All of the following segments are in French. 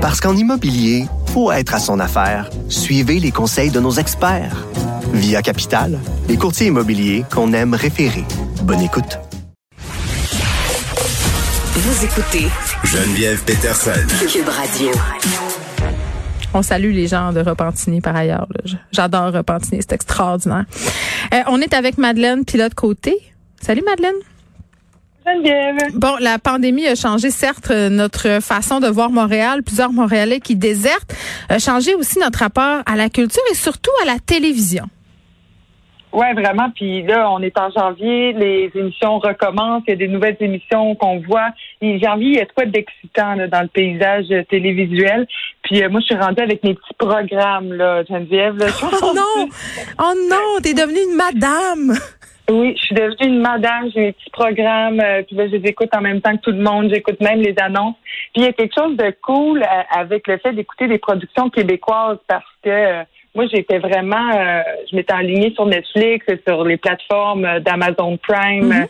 Parce qu'en immobilier, faut être à son affaire. Suivez les conseils de nos experts. Via Capital, les courtiers immobiliers qu'on aime référer. Bonne écoute. Vous écoutez Geneviève Peterson. Cube Radio. On salue les gens de Repentigny par ailleurs. J'adore Repentigny, c'est extraordinaire. Euh, on est avec Madeleine Pilote Côté. Salut Madeleine. Bon, la pandémie a changé certes euh, notre façon de voir Montréal, plusieurs Montréalais qui désertent, a changé aussi notre rapport à la culture et surtout à la télévision. Ouais, vraiment. Puis là, on est en janvier, les émissions recommencent, il y a des nouvelles émissions qu'on voit. Et janvier, il y a de quoi d'excitant dans le paysage télévisuel. Puis euh, moi, je suis rendue avec mes petits programmes, là, Geneviève. Là. Oh non! Oh non! T'es devenue une madame! Oui, je suis devenue une madame, j'ai mes petits programmes, euh, puis je les écoute en même temps que tout le monde, j'écoute même les annonces. Puis il y a quelque chose de cool euh, avec le fait d'écouter des productions québécoises parce que euh, moi, j'étais vraiment, euh, je m'étais alignée sur Netflix, sur les plateformes euh, d'Amazon Prime. Sais,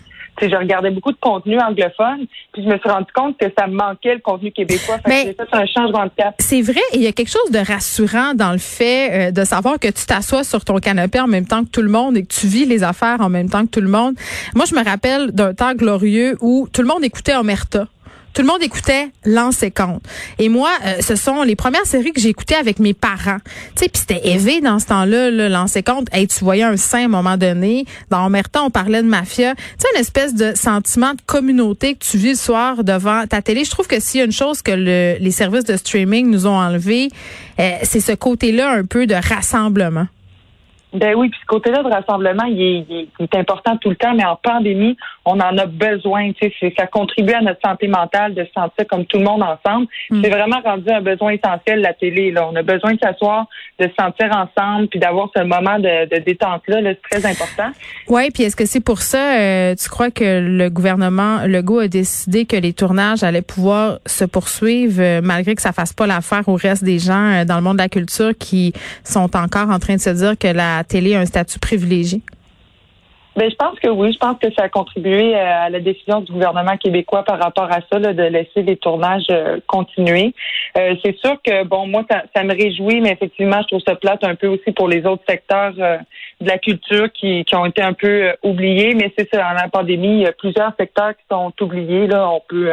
je regardais beaucoup de contenu anglophone, puis je me suis rendu compte que ça me manquait le contenu québécois. Fait Mais- que fait un changement de cap. C'est vrai, et il y a quelque chose de rassurant dans le fait euh, de savoir que tu t'assois sur ton canapé en même temps que tout le monde et que tu vis les affaires en même temps que tout le monde. Moi, je me rappelle d'un temps glorieux où tout le monde écoutait Omerta. Tout le monde écoutait Lance et Compte. Et moi, euh, ce sont les premières séries que j'ai écoutées avec mes parents. Tu sais, puis c'était élevé dans ce temps-là, là, Lance et Compte. Hey, tu voyais un sein à un moment donné. Dans Omerta, on parlait de mafia. Tu sais, une espèce de sentiment de communauté que tu vis le soir devant ta télé. Je trouve que s'il y a une chose que le- les services de streaming nous ont enlevé, euh, c'est ce côté-là un peu de rassemblement. Ben oui, puis ce côté-là de rassemblement, il est, il est- il est important tout le temps, mais en pandémie, on en a besoin. Tu sais, c'est- ça contribue à notre santé mentale de se sentir comme tout le monde ensemble. Mm. C'est vraiment rendu un besoin essentiel la télé. Là, on a besoin de s'asseoir, de se sentir ensemble, puis d'avoir ce moment de, de détente-là. Là, c'est très important. Oui, puis est-ce que c'est pour ça, euh, tu crois que le gouvernement Legault a décidé que les tournages allaient pouvoir se poursuivre euh, malgré que ça fasse pas l'affaire au reste des gens euh, dans le monde de la culture qui sont encore en train de se dire que la télé un statut privilégié? Ben, je pense que oui. Je pense que ça a contribué euh, à la décision du gouvernement québécois par rapport à ça, de laisser les tournages euh, continuer. Euh, c'est sûr que, bon, moi, ça, me réjouit, mais effectivement, je trouve ça plate un peu aussi pour les autres secteurs de la culture qui, ont été un peu oubliés. Mais c'est ça, dans la pandémie, il y a plusieurs secteurs qui sont oubliés. Là, on peut,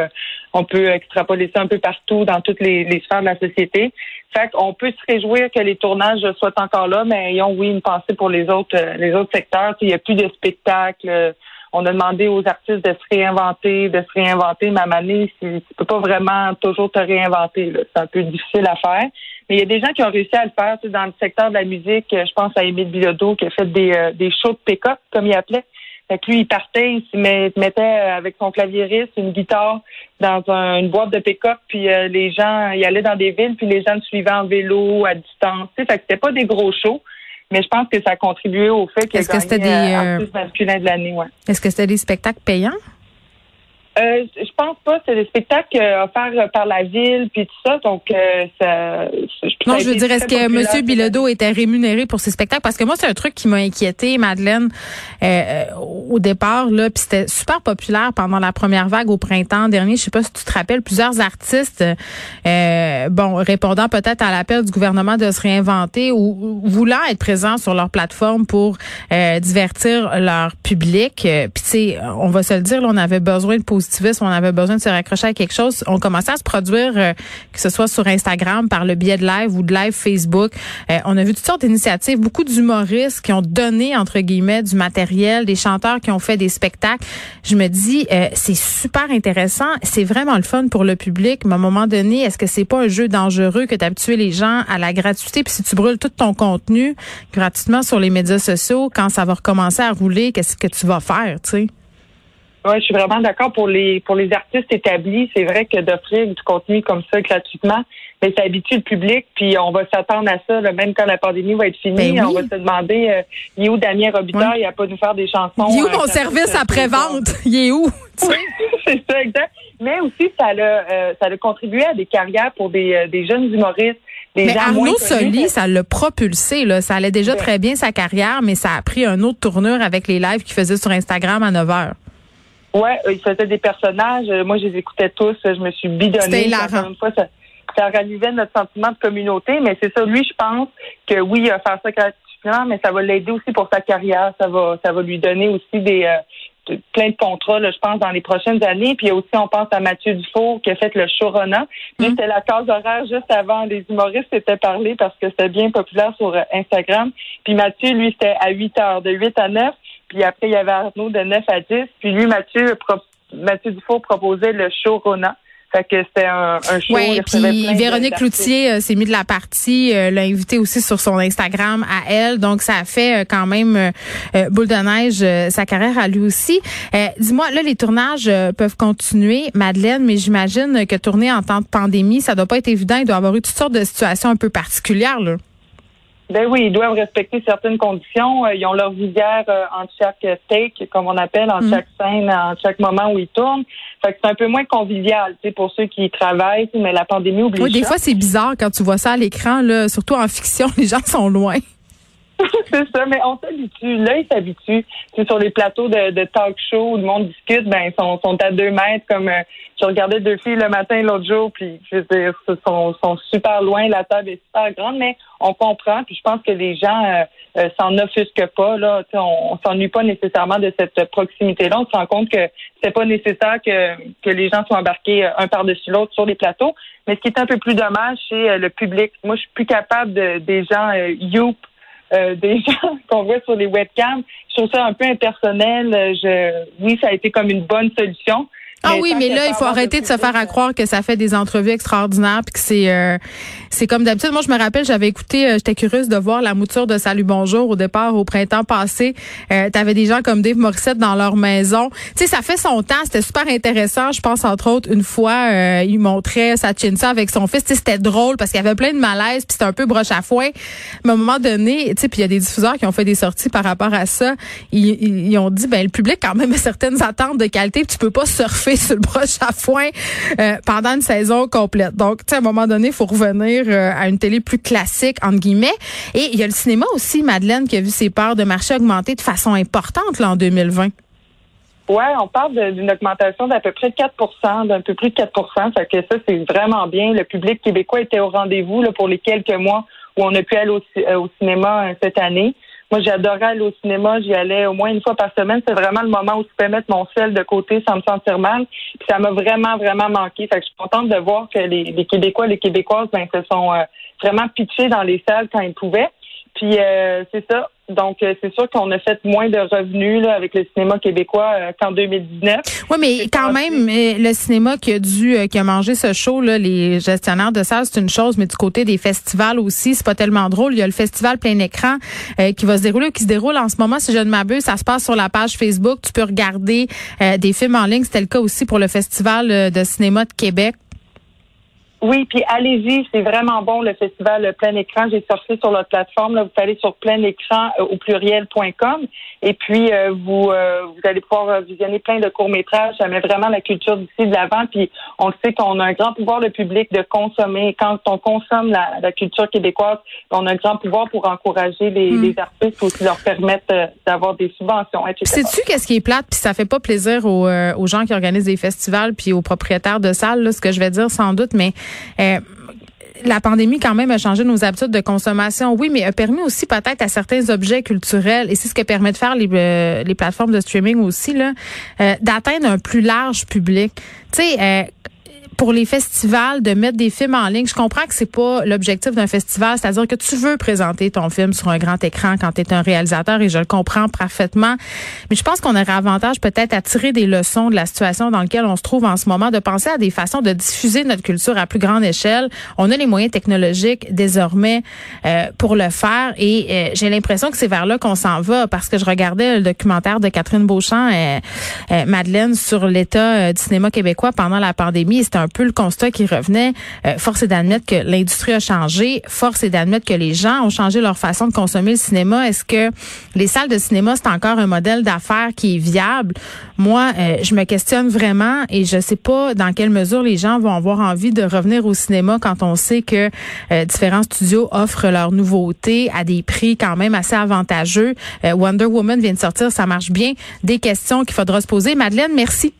on peut extrapoler ça un peu partout dans toutes les sphères de la société. Fait qu'on peut se réjouir que les tournages soient encore là, mais ayons, oui, une pensée pour les autres, euh, les autres secteurs. Il n'y a plus de spectacles. On a demandé aux artistes de se réinventer, de se réinventer, moment donné, tu peux pas vraiment toujours te réinventer. C'est un peu difficile à faire. Mais il y a des gens qui ont réussi à le faire. Tu dans le secteur de la musique, je pense à Émile Bilodeau qui a fait des, euh, des shows de pick-up, comme il appelait. Fait que lui, il partait, il se met- mettait euh, avec son clavieriste, une guitare dans un- une boîte de pick-up, puis euh, les gens, il allait dans des villes, puis les gens le suivaient en vélo, à distance. Tu sais, fait que c'était pas des gros shows, mais je pense que ça a contribué au fait qu'il a Est-ce que gagné c'était des, euh, euh, artiste masculin de l'année, ouais. Est-ce que c'était des spectacles payants? Euh, je pense pas. C'est des spectacles offerts euh, par la ville puis tout ça. Donc, euh, ça, ça Non, je veux dire, est-ce que M. Bilodeau était rémunéré pour ses spectacles? Parce que moi, c'est un truc qui m'a inquiété, Madeleine, euh, euh, au départ, là, puis c'était super populaire pendant la première vague au printemps dernier. Je sais pas si tu te rappelles, plusieurs artistes, euh, bon, répondant peut-être à l'appel du gouvernement de se réinventer ou, ou voulant être présents sur leur plateforme pour euh, divertir leur public. Puis, tu sais, on va se le dire, là, on avait besoin de on avait besoin de se raccrocher à quelque chose. On commençait à se produire, euh, que ce soit sur Instagram, par le biais de live ou de live Facebook. Euh, on a vu toutes sortes d'initiatives, beaucoup d'humoristes qui ont donné, entre guillemets, du matériel, des chanteurs qui ont fait des spectacles. Je me dis, euh, c'est super intéressant. C'est vraiment le fun pour le public. Mais à un moment donné, est-ce que c'est pas un jeu dangereux que d'habituer les gens à la gratuité? Puis si tu brûles tout ton contenu gratuitement sur les médias sociaux, quand ça va recommencer à rouler, qu'est-ce que tu vas faire, tu sais? Ouais, je suis vraiment d'accord pour les pour les artistes établis. C'est vrai que d'offrir du contenu comme ça gratuitement, mais ça habitue le public. Puis on va s'attendre à ça, là, même quand la pandémie va être finie. Ben oui. On va se demander, euh, il est où Damien Robitaille? Il a pas nous faire des chansons. Il est où euh, mon ça- service ça- après-vente? Il est où? Sais? c'est ça, exact. Mais aussi, ça a, euh, ça a contribué à des carrières pour des, euh, des jeunes humoristes. Des Mais gens moins Arnaud connus. Soli, ça l'a propulsé. Là. Ça allait déjà Ouais. très bien sa carrière, mais ça a pris un autre tournure avec les lives qu'il faisait sur Instagram à 9 heures. Ouais, euh, il faisait des personnages. Euh, Moi, je les écoutais tous. Je me suis bidonnée. Encore une fois, ça, ça ralluait notre sentiment de communauté. Mais c'est ça, lui, je pense que oui, il va faire ça gratuitement, mais ça va l'aider aussi pour sa carrière. Ça va, ça va lui donner aussi des euh, plein de contrats, je pense, dans les prochaines années. Puis aussi, on pense à Mathieu Dufour qui a fait le Showrunner. Lui, mm. c'était la case horaire juste avant. Les humoristes s'étaient parlé parce que c'était bien populaire sur Instagram. Puis Mathieu, lui, c'était à 8 heures, de 8 à 9. Puis après, il y avait Arnaud de 9 à 10. Puis lui, Mathieu, Mathieu Dufour proposait le showrunner. Fait que c'était un, un show. Oui, puis Véronique Cloutier euh, s'est mis de la partie, euh, l'a invité aussi sur son Instagram à elle. Donc, ça a fait euh, quand même boule de neige sa carrière à lui aussi. Dis-moi, là, les tournages peuvent continuer, Madeleine, mais j'imagine que tourner en temps de pandémie, ça doit pas être évident. Il doit y avoir eu toutes sortes de situations un peu particulières, là. Ben oui, ils doivent respecter certaines conditions. Euh, ils ont leur visière euh, en chaque take, comme on appelle, en mm. chaque scène, en chaque moment où ils tournent. Fait que c'est un peu moins convivial, tu sais, pour ceux qui travaillent, mais la pandémie oblige. Oui, des fois c'est bizarre quand tu vois ça à l'écran, là, surtout en fiction, les gens sont loin. c'est ça, mais on s'habitue. Là, ils s'habituent. C'est sur les plateaux de, talk show où le monde discute, ben ils sont, sont à deux mètres. Comme euh, je regardais deux filles le matin l'autre jour, puis je veux dire, ils sont, sont super loin. La table est super grande, mais on comprend. Puis je pense que les gens euh, euh, s'en offusquent pas. Là, on, on s'ennuie pas nécessairement de cette proximité-là. On se rend compte que c'est pas nécessaire que, que les gens soient embarqués un par-dessus l'autre sur les plateaux. Mais ce qui est un peu plus dommage, c'est le public. Moi, je suis plus capable de, des gens youp euh, des gens qu'on voit sur les webcams. Je trouve ça un peu impersonnel. Je, oui, ça a été comme une bonne solution. Ah oui, mais là, il faut arrêter de se faire à croire que ça fait des entrevues extraordinaires puis que c'est euh, c'est comme d'habitude. Moi, je me rappelle, j'avais écouté, euh, j'étais curieuse de voir la mouture de Salut Bonjour au départ au printemps passé. Euh, T'avais des gens comme Dave Morissette dans leur maison. Tu sais, ça fait son temps. C'était super intéressant. Je pense entre autres une fois, euh, il montrait sa ça avec son fils. Tu sais, c'était drôle parce qu'il y avait plein de malaise puis c'était un peu broche à foin. Mais à un moment donné, tu sais, puis il y a des diffuseurs qui ont fait des sorties par rapport à ça. Ils, ils, ont dit, ben le public quand même a certaines attentes de qualité. tu peux pas surfer sur le broche à foin euh, pendant une saison complète. Donc, tu sais, à un moment donné, il faut revenir euh, à une télé plus classique, entre guillemets. Et il y a le cinéma aussi, Madeleine, qui a vu ses parts de marché augmenter de façon importante en 2020. Oui, on parle d'une augmentation d'à peu près 4% d'un peu plus de 4% Ça que ça, c'est vraiment bien. Le public québécois était au rendez-vous pour les quelques mois où on a pu aller au, au cinéma cette année. Moi, j'adorais aller au cinéma. J'y allais au moins une fois par semaine. C'est vraiment le moment où je peux mettre mon sel de côté sans me sentir mal. Puis ça m'a vraiment, vraiment manqué. Fait que je suis contente de voir que les, Québécois, les Québécoises, ben, se sont euh, vraiment pitchés dans les salles quand ils pouvaient. Puis euh, c'est ça. Donc, euh, c'est sûr qu'on a fait moins de revenus là, avec le cinéma québécois euh, qu'en 2019. Oui, mais quand même, le cinéma qui a dû, qui a mangé ce show, là, les gestionnaires de salles, c'est une chose, mais du côté des festivals aussi, c'est pas tellement drôle. Il y a le festival plein écran qui va se dérouler, qui se déroule en ce moment, si je ne m'abuse, ça se passe sur la page Facebook. Tu peux regarder des films en ligne. C'était le cas aussi pour le festival de cinéma de Québec. Oui, puis allez-y, c'est vraiment bon le festival plein écran. J'ai sorti sur notre plateforme. Là, vous allez sur plein écran euh, au pluriel.com et puis euh, vous euh, vous allez pouvoir visionner plein de courts métrages. Ça met vraiment la culture d'ici de l'avant. Puis on sait qu'on a un grand pouvoir le public de consommer. Quand on consomme la, culture québécoise, on a un grand pouvoir pour encourager les, hmm. les artistes aussi leur permettre d'avoir des subventions. Sais-tu qu'est-ce qui est plate? Puis ça fait pas plaisir aux, aux gens qui organisent des festivals puis aux propriétaires de salles là, ce que je vais dire sans doute, mais euh, la pandémie quand même a changé nos habitudes de consommation, oui, mais a permis aussi peut-être à certains objets culturels, et c'est ce que permet de faire les, euh, les plateformes de streaming aussi, là, euh, d'atteindre un plus large public. Tu sais, pour les festivals de mettre des films en ligne. Je comprends que c'est pas l'objectif d'un festival, c'est-à-dire que tu veux présenter ton film sur un grand écran quand tu es un réalisateur et je le comprends parfaitement. Mais je pense qu'on aurait avantage peut-être à tirer des leçons de la situation dans laquelle on se trouve en ce moment, de penser à des façons de diffuser notre culture à plus grande échelle. On a les moyens technologiques désormais euh, pour le faire et euh, j'ai l'impression que c'est vers là qu'on s'en va parce que je regardais le documentaire de Catherine Beauchamp, euh, Madeleine, sur l'état du cinéma québécois pendant la pandémie. C'était un un le constat qui revenait. Euh, force est d'admettre que l'industrie a changé. Force est d'admettre que les gens ont changé leur façon de consommer le cinéma. Est-ce que les salles de cinéma, c'est encore un modèle d'affaires qui est viable? Moi, euh, je me questionne vraiment et je sais pas dans quelle mesure les gens vont avoir envie de revenir au cinéma quand on sait que euh, différents studios offrent leurs nouveautés à des prix quand même assez avantageux. Wonder Woman vient de sortir, ça marche bien. Des questions qu'il faudra se poser. Madeleine, merci.